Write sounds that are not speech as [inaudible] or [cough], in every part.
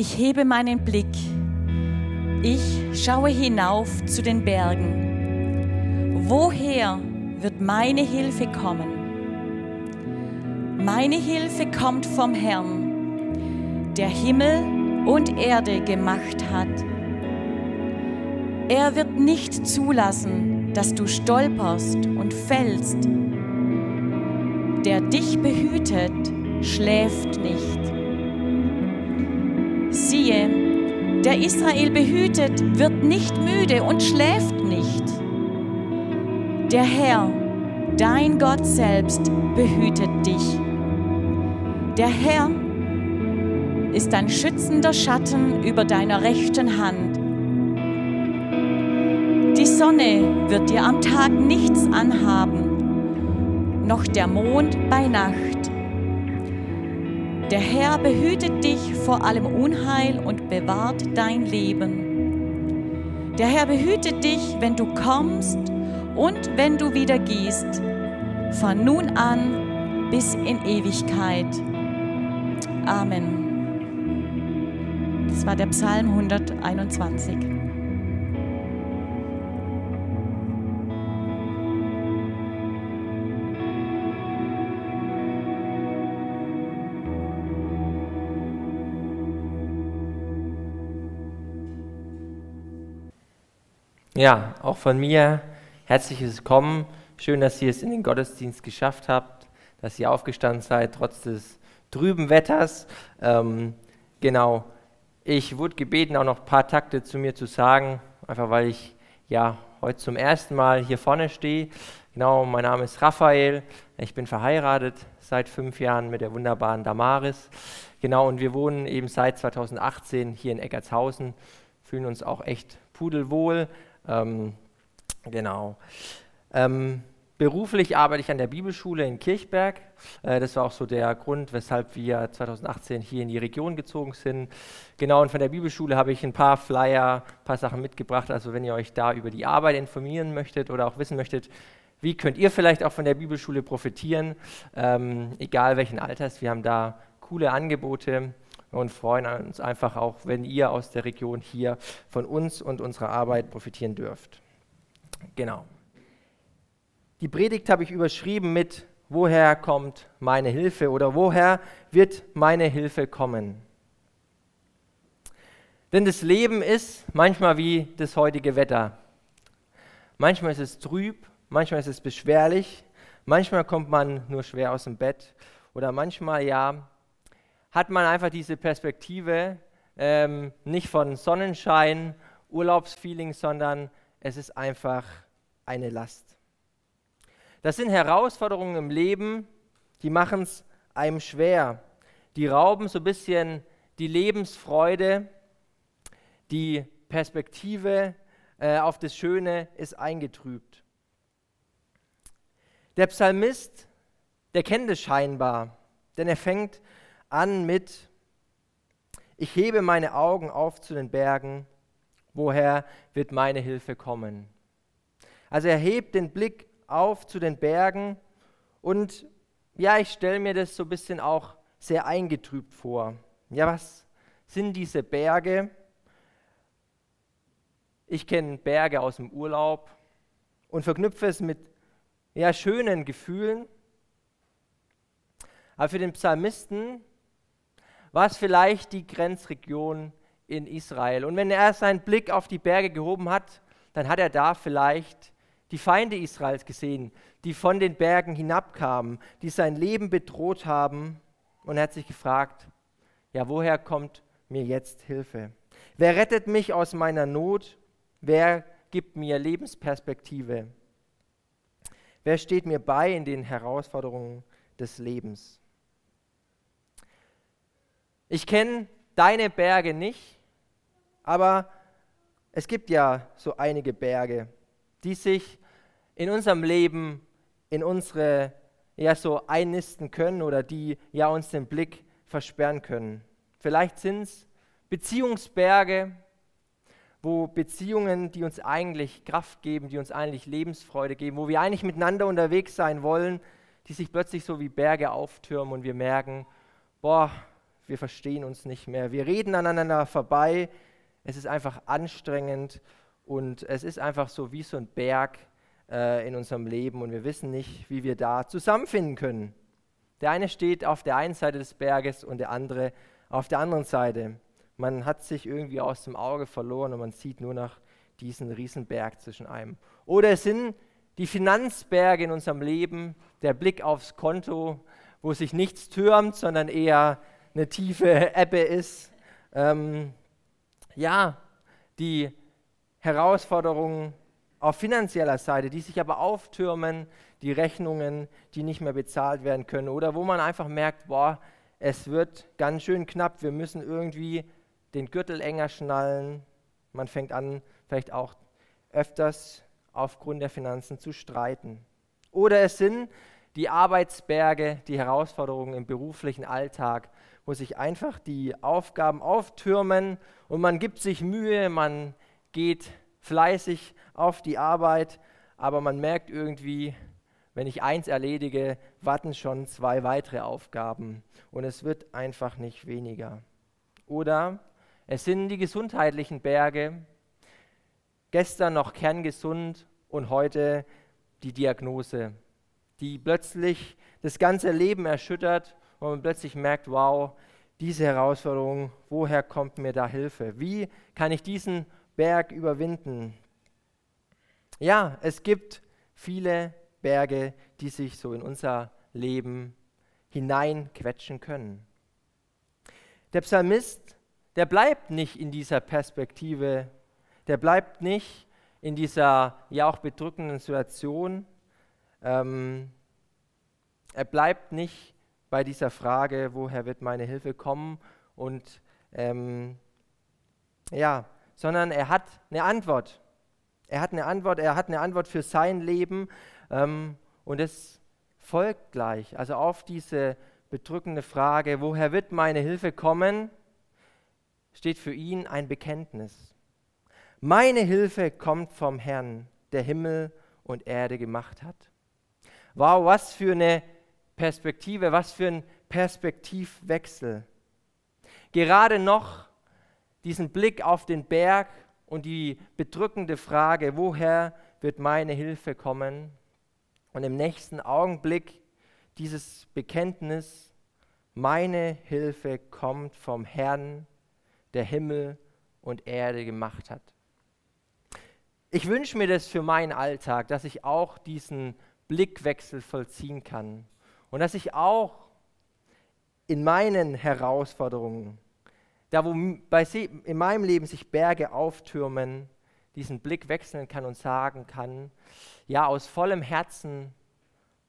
Ich hebe meinen Blick. Ich schaue hinauf zu den Bergen. Woher wird meine Hilfe kommen? Meine Hilfe kommt vom Herrn, der Himmel und Erde gemacht hat. Er wird nicht zulassen, dass du stolperst und fällst. Der dich behütet, schläft nicht. Der Israel behütet, wird nicht müde und schläft nicht. Der Herr, dein Gott selbst, behütet dich. Der Herr ist ein schützender Schatten über deiner rechten Hand. Die Sonne wird dir am Tag nichts anhaben, noch der Mond bei Nacht. Der Herr behütet dich vor allem Unheil und bewahrt dein Leben. Der Herr behütet dich, wenn du kommst und wenn du wieder gehst, von nun an bis in Ewigkeit. Amen. Das war der Psalm 121. Ja, auch von mir herzliches Willkommen. Schön, dass ihr es in den Gottesdienst geschafft habt, dass ihr aufgestanden seid, trotz des trüben Wetters. Ähm, genau, ich wurde gebeten, auch noch ein paar Takte zu mir zu sagen, einfach weil ich ja heute zum ersten Mal hier vorne stehe. Genau, mein Name ist Raphael, ich bin verheiratet seit fünf Jahren mit der wunderbaren Damaris. Genau, und wir wohnen eben seit 2018 hier in Eckertshausen, fühlen uns auch echt pudelwohl, ähm, genau. Ähm, beruflich arbeite ich an der Bibelschule in Kirchberg. Äh, das war auch so der Grund, weshalb wir 2018 hier in die Region gezogen sind. Genau, und von der Bibelschule habe ich ein paar Flyer, ein paar Sachen mitgebracht. Also wenn ihr euch da über die Arbeit informieren möchtet oder auch wissen möchtet, wie könnt ihr vielleicht auch von der Bibelschule profitieren, ähm, egal welchen Alters, wir haben da coole Angebote und freuen uns einfach auch, wenn ihr aus der Region hier von uns und unserer Arbeit profitieren dürft. Genau. Die Predigt habe ich überschrieben mit Woher kommt meine Hilfe oder woher wird meine Hilfe kommen? Denn das Leben ist manchmal wie das heutige Wetter. Manchmal ist es trüb, manchmal ist es beschwerlich, manchmal kommt man nur schwer aus dem Bett oder manchmal ja hat man einfach diese Perspektive ähm, nicht von Sonnenschein, Urlaubsfeeling, sondern es ist einfach eine Last. Das sind Herausforderungen im Leben, die machen es einem schwer. Die rauben so ein bisschen die Lebensfreude, die Perspektive äh, auf das Schöne ist eingetrübt. Der Psalmist, der kennt es scheinbar, denn er fängt an mit, ich hebe meine Augen auf zu den Bergen, woher wird meine Hilfe kommen? Also er hebt den Blick auf zu den Bergen und ja, ich stelle mir das so ein bisschen auch sehr eingetrübt vor. Ja, was sind diese Berge? Ich kenne Berge aus dem Urlaub und verknüpfe es mit ja, schönen Gefühlen. Aber für den Psalmisten war es vielleicht die Grenzregion in Israel. Und wenn er seinen Blick auf die Berge gehoben hat, dann hat er da vielleicht die Feinde Israels gesehen, die von den Bergen hinabkamen, die sein Leben bedroht haben. Und er hat sich gefragt, ja, woher kommt mir jetzt Hilfe? Wer rettet mich aus meiner Not? Wer gibt mir Lebensperspektive? Wer steht mir bei in den Herausforderungen des Lebens? Ich kenne deine Berge nicht, aber es gibt ja so einige Berge, die sich in unserem Leben in unsere ja so einnisten können oder die ja uns den Blick versperren können. Vielleicht sind es Beziehungsberge, wo Beziehungen, die uns eigentlich Kraft geben, die uns eigentlich Lebensfreude geben, wo wir eigentlich miteinander unterwegs sein wollen, die sich plötzlich so wie Berge auftürmen und wir merken, boah, wir verstehen uns nicht mehr, wir reden aneinander vorbei, es ist einfach anstrengend und es ist einfach so wie so ein Berg äh, in unserem Leben und wir wissen nicht, wie wir da zusammenfinden können. Der eine steht auf der einen Seite des Berges und der andere auf der anderen Seite. Man hat sich irgendwie aus dem Auge verloren und man sieht nur noch diesen Riesenberg zwischen einem. Oder es sind die Finanzberge in unserem Leben, der Blick aufs Konto, wo sich nichts türmt, sondern eher eine tiefe Ebbe ist. Ähm, ja, die Herausforderungen auf finanzieller Seite, die sich aber auftürmen, die Rechnungen, die nicht mehr bezahlt werden können oder wo man einfach merkt, boah, es wird ganz schön knapp, wir müssen irgendwie den Gürtel enger schnallen. Man fängt an, vielleicht auch öfters aufgrund der Finanzen zu streiten. Oder es sind die Arbeitsberge, die Herausforderungen im beruflichen Alltag, wo sich einfach die Aufgaben auftürmen und man gibt sich Mühe, man geht fleißig auf die Arbeit, aber man merkt irgendwie, wenn ich eins erledige, warten schon zwei weitere Aufgaben und es wird einfach nicht weniger. Oder es sind die gesundheitlichen Berge, gestern noch kerngesund und heute die Diagnose, die plötzlich das ganze Leben erschüttert und man plötzlich merkt, wow, diese Herausforderung, woher kommt mir da Hilfe? Wie kann ich diesen Berg überwinden? Ja, es gibt viele Berge, die sich so in unser Leben hineinquetschen können. Der Psalmist, der bleibt nicht in dieser Perspektive, der bleibt nicht in dieser ja auch bedrückenden Situation. Ähm, er bleibt nicht bei dieser Frage, woher wird meine Hilfe kommen und ähm, ja, sondern er hat eine Antwort. Er hat eine Antwort, er hat eine Antwort für sein Leben ähm, und es folgt gleich. Also auf diese bedrückende Frage, woher wird meine Hilfe kommen, steht für ihn ein Bekenntnis. Meine Hilfe kommt vom Herrn, der Himmel und Erde gemacht hat. Wow, was für eine Perspektive, was für ein Perspektivwechsel. Gerade noch diesen Blick auf den Berg und die bedrückende Frage, woher wird meine Hilfe kommen? Und im nächsten Augenblick dieses Bekenntnis, meine Hilfe kommt vom Herrn, der Himmel und Erde gemacht hat. Ich wünsche mir das für meinen Alltag, dass ich auch diesen Blickwechsel vollziehen kann und dass ich auch in meinen Herausforderungen, da wo bei, in meinem Leben sich Berge auftürmen, diesen Blick wechseln kann und sagen kann, ja, aus vollem Herzen,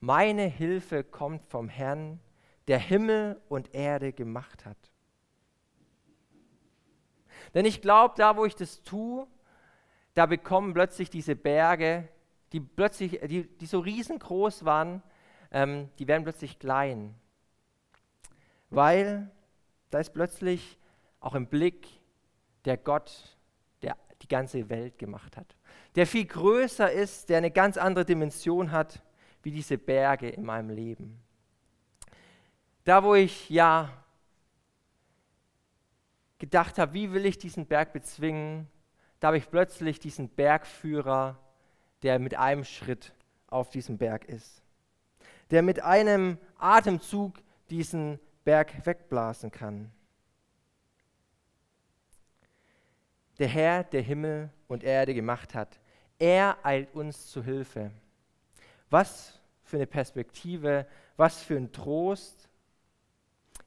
meine Hilfe kommt vom Herrn, der Himmel und Erde gemacht hat. Denn ich glaube, da wo ich das tue, da bekommen plötzlich diese Berge, die plötzlich, die, die so riesengroß waren, ähm, die werden plötzlich klein. Weil da ist plötzlich auch im Blick der Gott, der die ganze Welt gemacht hat. Der viel größer ist, der eine ganz andere Dimension hat, wie diese Berge in meinem Leben. Da, wo ich ja gedacht habe, wie will ich diesen Berg bezwingen, da habe ich plötzlich diesen Bergführer, der mit einem Schritt auf diesem Berg ist, der mit einem Atemzug diesen Berg wegblasen kann. Der Herr, der Himmel und Erde gemacht hat, er eilt uns zu Hilfe. Was für eine Perspektive, was für ein Trost,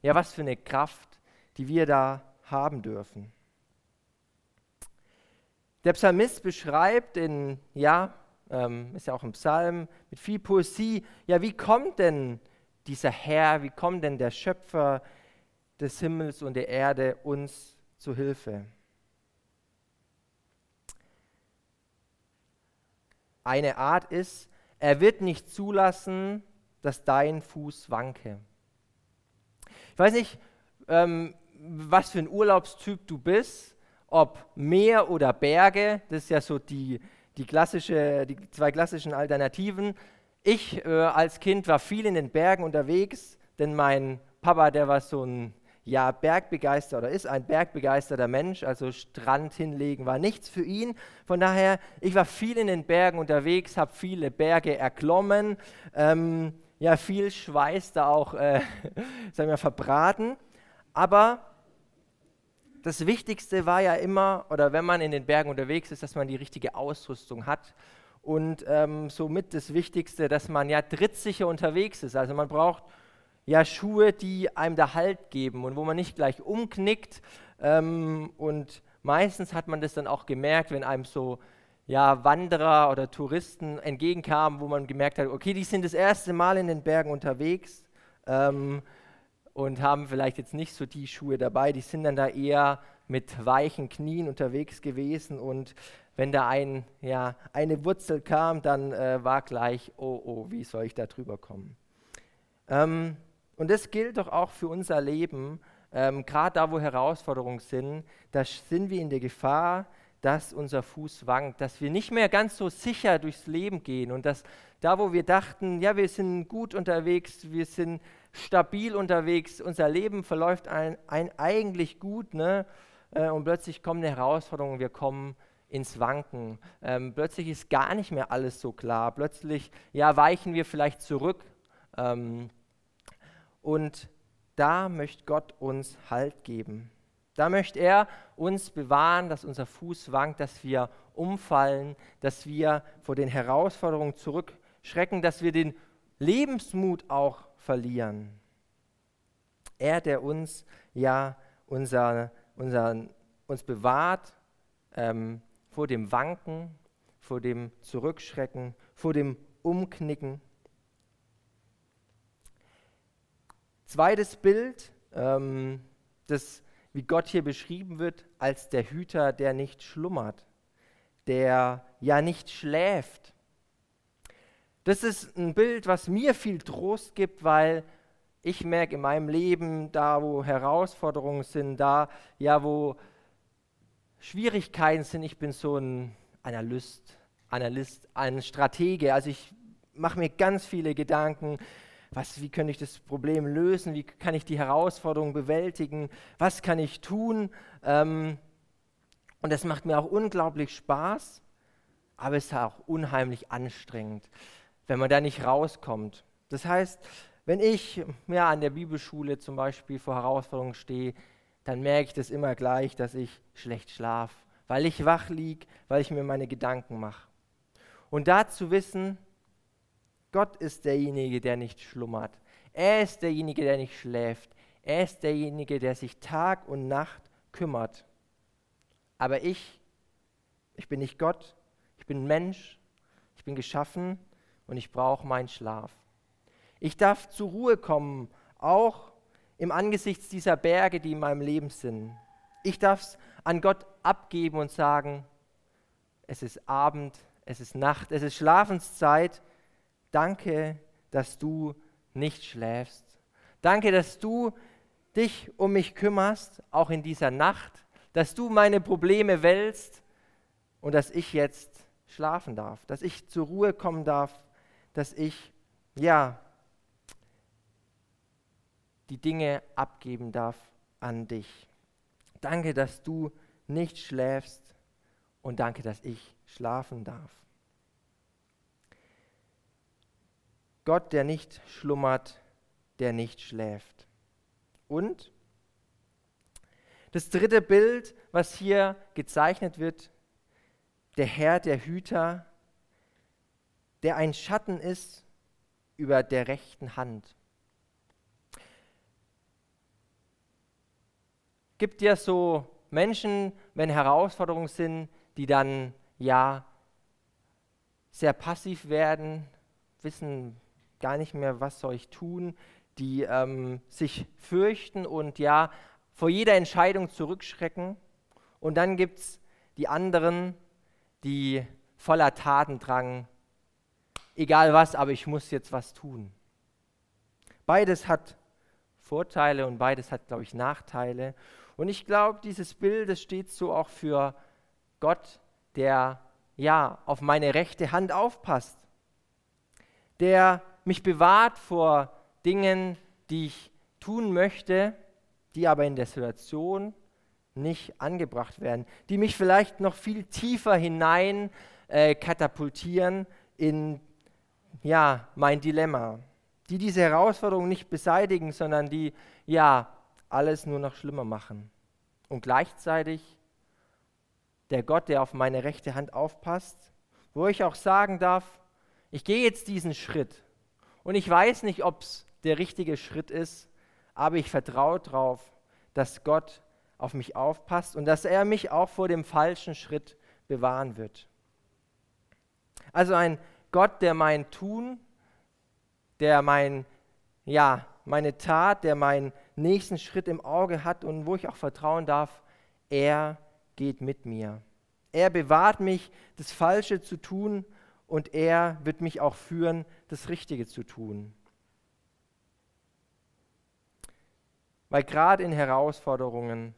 ja, was für eine Kraft, die wir da haben dürfen. Der Psalmist beschreibt in, ja, ähm, ist ja auch im Psalm mit viel Poesie, ja, wie kommt denn dieser Herr, wie kommt denn der Schöpfer des Himmels und der Erde uns zu Hilfe? Eine Art ist, er wird nicht zulassen, dass dein Fuß wanke. Ich weiß nicht, ähm, was für ein Urlaubstyp du bist, ob Meer oder Berge, das ist ja so die, die, klassische, die zwei klassischen Alternativen. Ich äh, als Kind war viel in den Bergen unterwegs, denn mein Papa, der war so ein ja bergbegeisterter oder ist ein bergbegeisterter Mensch, also Strand hinlegen war nichts für ihn. Von daher, ich war viel in den Bergen unterwegs, habe viele Berge erklommen, ähm, ja viel Schweiß da auch, äh, [laughs] sagen wir, verbraten. Aber das Wichtigste war ja immer, oder wenn man in den Bergen unterwegs ist, dass man die richtige Ausrüstung hat. Und ähm, somit das Wichtigste, dass man ja trittsicher unterwegs ist. Also man braucht ja Schuhe, die einem da Halt geben und wo man nicht gleich umknickt. Ähm, und meistens hat man das dann auch gemerkt, wenn einem so ja, Wanderer oder Touristen entgegenkamen, wo man gemerkt hat, okay, die sind das erste Mal in den Bergen unterwegs ähm, und haben vielleicht jetzt nicht so die Schuhe dabei. Die sind dann da eher mit weichen Knien unterwegs gewesen und wenn da ein, ja, eine Wurzel kam, dann äh, war gleich, oh, oh, wie soll ich da drüber kommen? Ähm, und das gilt doch auch für unser Leben, ähm, gerade da, wo Herausforderungen sind, da sind wir in der Gefahr, dass unser Fuß wankt, dass wir nicht mehr ganz so sicher durchs Leben gehen und dass da, wo wir dachten, ja, wir sind gut unterwegs, wir sind stabil unterwegs, unser Leben verläuft ein, ein eigentlich gut, ne? Äh, und plötzlich kommen eine Herausforderung, wir kommen ins Wanken. Ähm, plötzlich ist gar nicht mehr alles so klar. Plötzlich, ja, weichen wir vielleicht zurück. Ähm, und da möchte Gott uns Halt geben. Da möchte er uns bewahren, dass unser Fuß wankt, dass wir umfallen, dass wir vor den Herausforderungen zurückschrecken, dass wir den Lebensmut auch verlieren. Er, der uns ja unser, unser, uns bewahrt ähm, vor dem Wanken, vor dem Zurückschrecken, vor dem Umknicken. Zweites Bild, ähm, das, wie Gott hier beschrieben wird, als der Hüter, der nicht schlummert, der ja nicht schläft. Das ist ein Bild, was mir viel Trost gibt, weil ich merke in meinem Leben, da wo Herausforderungen sind, da ja wo Schwierigkeiten sind, ich bin so ein Analyst, Analyst, ein Stratege. Also ich mache mir ganz viele Gedanken, was, wie könnte ich das Problem lösen, wie kann ich die Herausforderung bewältigen, was kann ich tun. Ähm, und das macht mir auch unglaublich Spaß, aber es ist auch unheimlich anstrengend, wenn man da nicht rauskommt. Das heißt, wenn ich ja, an der Bibelschule zum Beispiel vor Herausforderungen stehe, dann merke ich das immer gleich, dass ich schlecht schlafe, weil ich wach liege, weil ich mir meine Gedanken mache. Und da zu wissen, Gott ist derjenige, der nicht schlummert. Er ist derjenige, der nicht schläft. Er ist derjenige, der sich Tag und Nacht kümmert. Aber ich, ich bin nicht Gott, ich bin Mensch, ich bin geschaffen und ich brauche meinen Schlaf. Ich darf zur Ruhe kommen, auch im Angesicht dieser Berge, die in meinem Leben sind. Ich darf es an Gott abgeben und sagen, es ist Abend, es ist Nacht, es ist Schlafenszeit Danke, dass du nicht schläfst. Danke, dass du dich um mich kümmerst, auch in dieser Nacht, dass du meine Probleme wälzt und dass ich jetzt schlafen darf, dass ich zur Ruhe kommen darf, dass ich, ja, die Dinge abgeben darf an dich. Danke, dass du nicht schläfst und danke, dass ich schlafen darf. Gott, der nicht schlummert, der nicht schläft. Und das dritte Bild, was hier gezeichnet wird, der Herr, der Hüter, der ein Schatten ist über der rechten Hand. Gibt ja so Menschen, wenn Herausforderungen sind, die dann ja sehr passiv werden, wissen, gar nicht mehr, was soll ich tun, die ähm, sich fürchten und ja vor jeder Entscheidung zurückschrecken. Und dann gibt es die anderen, die voller Tatendrang, egal was, aber ich muss jetzt was tun. Beides hat Vorteile und beides hat, glaube ich, Nachteile. Und ich glaube, dieses Bild, das steht so auch für Gott, der ja auf meine rechte Hand aufpasst, der mich bewahrt vor Dingen, die ich tun möchte, die aber in der Situation nicht angebracht werden, die mich vielleicht noch viel tiefer hinein äh, katapultieren in ja, mein Dilemma, die diese Herausforderung nicht beseitigen, sondern die ja alles nur noch schlimmer machen. Und gleichzeitig der Gott, der auf meine rechte Hand aufpasst, wo ich auch sagen darf, ich gehe jetzt diesen Schritt und ich weiß nicht, ob es der richtige Schritt ist, aber ich vertraue darauf, dass Gott auf mich aufpasst und dass er mich auch vor dem falschen Schritt bewahren wird. Also ein Gott, der mein Tun, der mein, ja, meine Tat, der meinen nächsten Schritt im Auge hat und wo ich auch vertrauen darf, er geht mit mir. Er bewahrt mich, das Falsche zu tun und er wird mich auch führen, das Richtige zu tun. Weil gerade in Herausforderungen,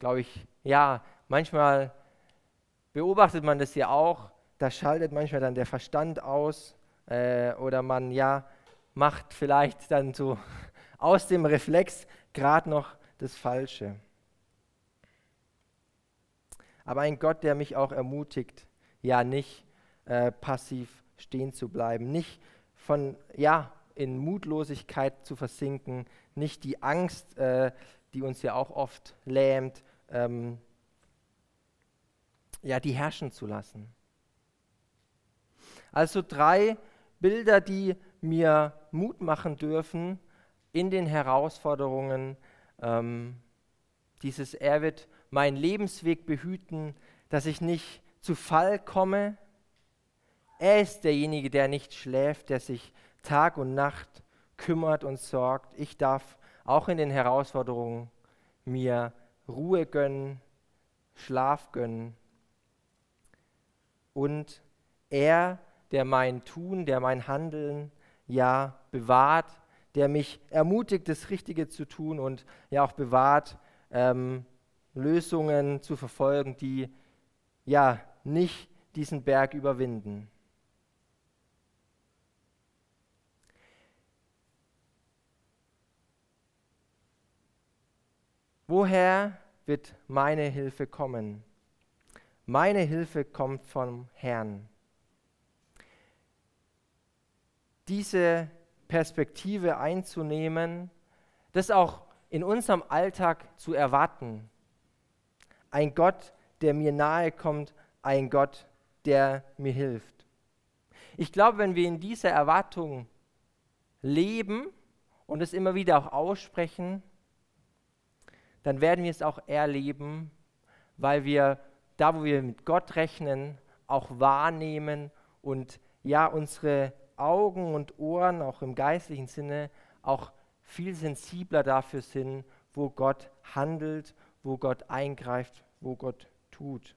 glaube ich, ja, manchmal beobachtet man das ja auch, da schaltet manchmal dann der Verstand aus äh, oder man ja macht vielleicht dann so [laughs] aus dem Reflex gerade noch das Falsche. Aber ein Gott, der mich auch ermutigt, ja nicht äh, passiv stehen zu bleiben, nicht von ja in Mutlosigkeit zu versinken, nicht die Angst, äh, die uns ja auch oft lähmt, ähm, ja die herrschen zu lassen. Also drei Bilder, die mir Mut machen dürfen in den Herausforderungen. Ähm, dieses, er wird meinen Lebensweg behüten, dass ich nicht zu Fall komme. Er ist derjenige, der nicht schläft, der sich Tag und Nacht kümmert und sorgt. Ich darf auch in den Herausforderungen mir Ruhe gönnen, Schlaf gönnen. Und er der mein Tun, der mein Handeln ja bewahrt, der mich ermutigt, das Richtige zu tun und ja auch bewahrt, ähm, Lösungen zu verfolgen, die ja nicht diesen Berg überwinden. Woher wird meine Hilfe kommen? Meine Hilfe kommt vom Herrn. Diese Perspektive einzunehmen, das auch in unserem Alltag zu erwarten. Ein Gott, der mir nahe kommt, ein Gott, der mir hilft. Ich glaube, wenn wir in dieser Erwartung leben und es immer wieder auch aussprechen, dann werden wir es auch erleben, weil wir da, wo wir mit Gott rechnen, auch wahrnehmen und ja unsere Augen und Ohren, auch im geistlichen Sinne, auch viel sensibler dafür sind, wo Gott handelt, wo Gott eingreift, wo Gott tut.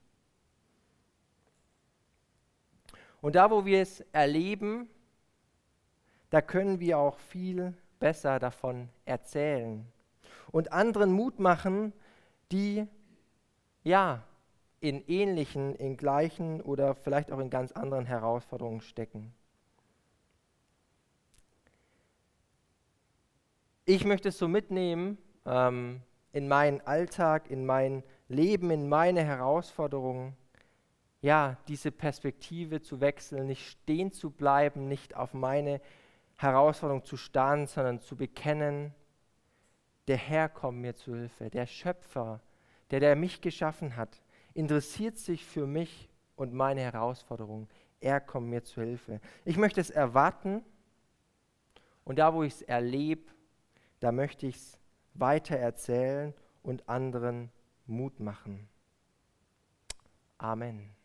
Und da, wo wir es erleben, da können wir auch viel besser davon erzählen und anderen Mut machen, die ja in ähnlichen, in gleichen oder vielleicht auch in ganz anderen Herausforderungen stecken. Ich möchte es so mitnehmen ähm, in meinen Alltag, in mein Leben, in meine Herausforderungen. Ja, diese Perspektive zu wechseln, nicht stehen zu bleiben, nicht auf meine Herausforderung zu starren, sondern zu bekennen, der Herr kommt mir zu Hilfe, der Schöpfer, der, der mich geschaffen hat, interessiert sich für mich und meine Herausforderungen. Er kommt mir zu Hilfe. Ich möchte es erwarten und da, wo ich es erlebe, da möchte ich es weiter erzählen und anderen Mut machen. Amen.